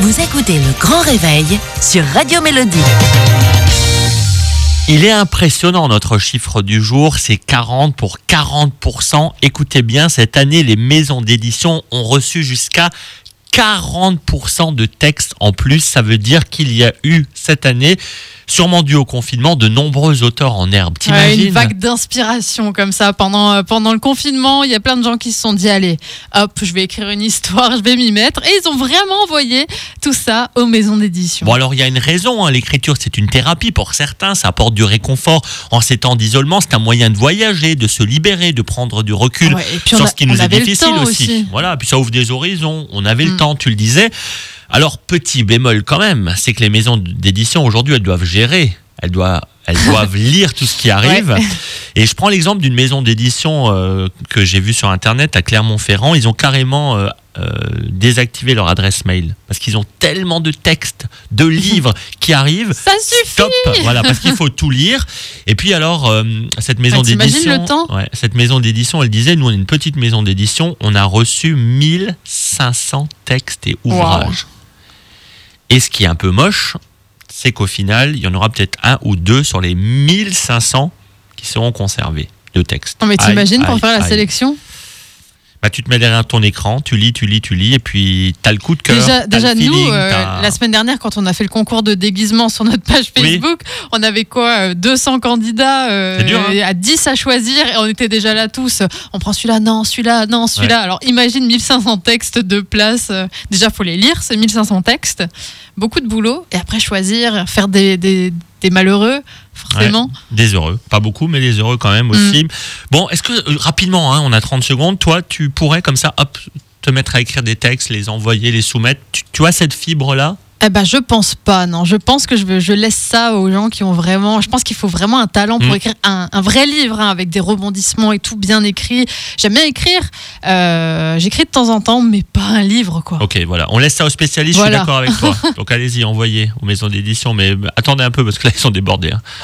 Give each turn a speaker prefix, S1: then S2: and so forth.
S1: Vous écoutez le grand réveil sur Radio Mélodie.
S2: Il est impressionnant notre chiffre du jour, c'est 40 pour 40%. Écoutez bien, cette année, les maisons d'édition ont reçu jusqu'à 40% de textes en plus. Ça veut dire qu'il y a eu cette année sûrement dû au confinement, de nombreux auteurs en herbe.
S3: Ouais, une vague d'inspiration comme ça pendant, euh, pendant le confinement. Il y a plein de gens qui se sont dit allez, hop, je vais écrire une histoire, je vais m'y mettre. Et ils ont vraiment envoyé tout ça aux maisons d'édition.
S2: Bon, alors il y a une raison. Hein. L'écriture, c'est une thérapie pour certains. Ça apporte du réconfort en ces temps d'isolement. C'est un moyen de voyager, de se libérer, de prendre du recul sur ce qui nous est difficile aussi. Voilà, puis ça ouvre des horizons. On avait le mm. temps, tu le disais. Alors, petit bémol quand même, c'est que les maisons d'édition aujourd'hui, elles doivent gérer, elles doivent, elles doivent lire tout ce qui arrive. Et je prends l'exemple d'une maison d'édition euh, que j'ai vue sur Internet à Clermont-Ferrand. Ils ont carrément euh, euh, désactivé leur adresse mail parce qu'ils ont tellement de textes, de livres qui arrivent.
S3: Ça suffit.
S2: Stop, voilà, parce qu'il faut tout lire. Et puis alors, cette maison d'édition,
S3: le temps
S2: cette maison d'édition, elle disait, nous on est une petite maison d'édition, on a reçu 1500 textes et ouvrages. Et ce qui est un peu moche, c'est qu'au final, il y en aura peut-être un ou deux sur les 1500 qui seront conservés de textes.
S3: Non mais t'imagines pour faire la sélection?
S2: Bah, tu te mets derrière ton écran, tu lis, tu lis, tu lis, et puis tu as le coup de cœur.
S3: Déjà, déjà nous, euh, la semaine dernière, quand on a fait le concours de déguisement sur notre page Facebook, on avait quoi 200 euh, candidats, euh, hein. à 10 à choisir, et on était déjà là tous. On prend celui-là, non, celui-là, non, celui-là. Alors imagine 1500 textes de place. Déjà, faut les lire, ces 1500 textes. Beaucoup de boulot, et après choisir, faire des, des, des malheureux forcément.
S2: des heureux, pas beaucoup, mais des heureux quand même aussi. Mm. Bon, est-ce que euh, rapidement, hein, on a 30 secondes, toi, tu pourrais comme ça, hop, te mettre à écrire des textes, les envoyer, les soumettre. Tu, tu as cette fibre-là?
S3: Eh ben, je pense pas, non. Je pense que je, je laisse ça aux gens qui ont vraiment. Je pense qu'il faut vraiment un talent pour mm. écrire un, vrai livre hein, avec des rebondissements et tout bien écrit. J'aime bien écrire. Euh, j'écris de temps en temps, mais pas un livre, quoi.
S2: Ok, voilà. On laisse ça aux spécialistes. Je suis d'accord avec toi. Donc allez-y, envoyez aux maisons d'édition, mais attendez un peu parce que là ils sont débordés. Hein.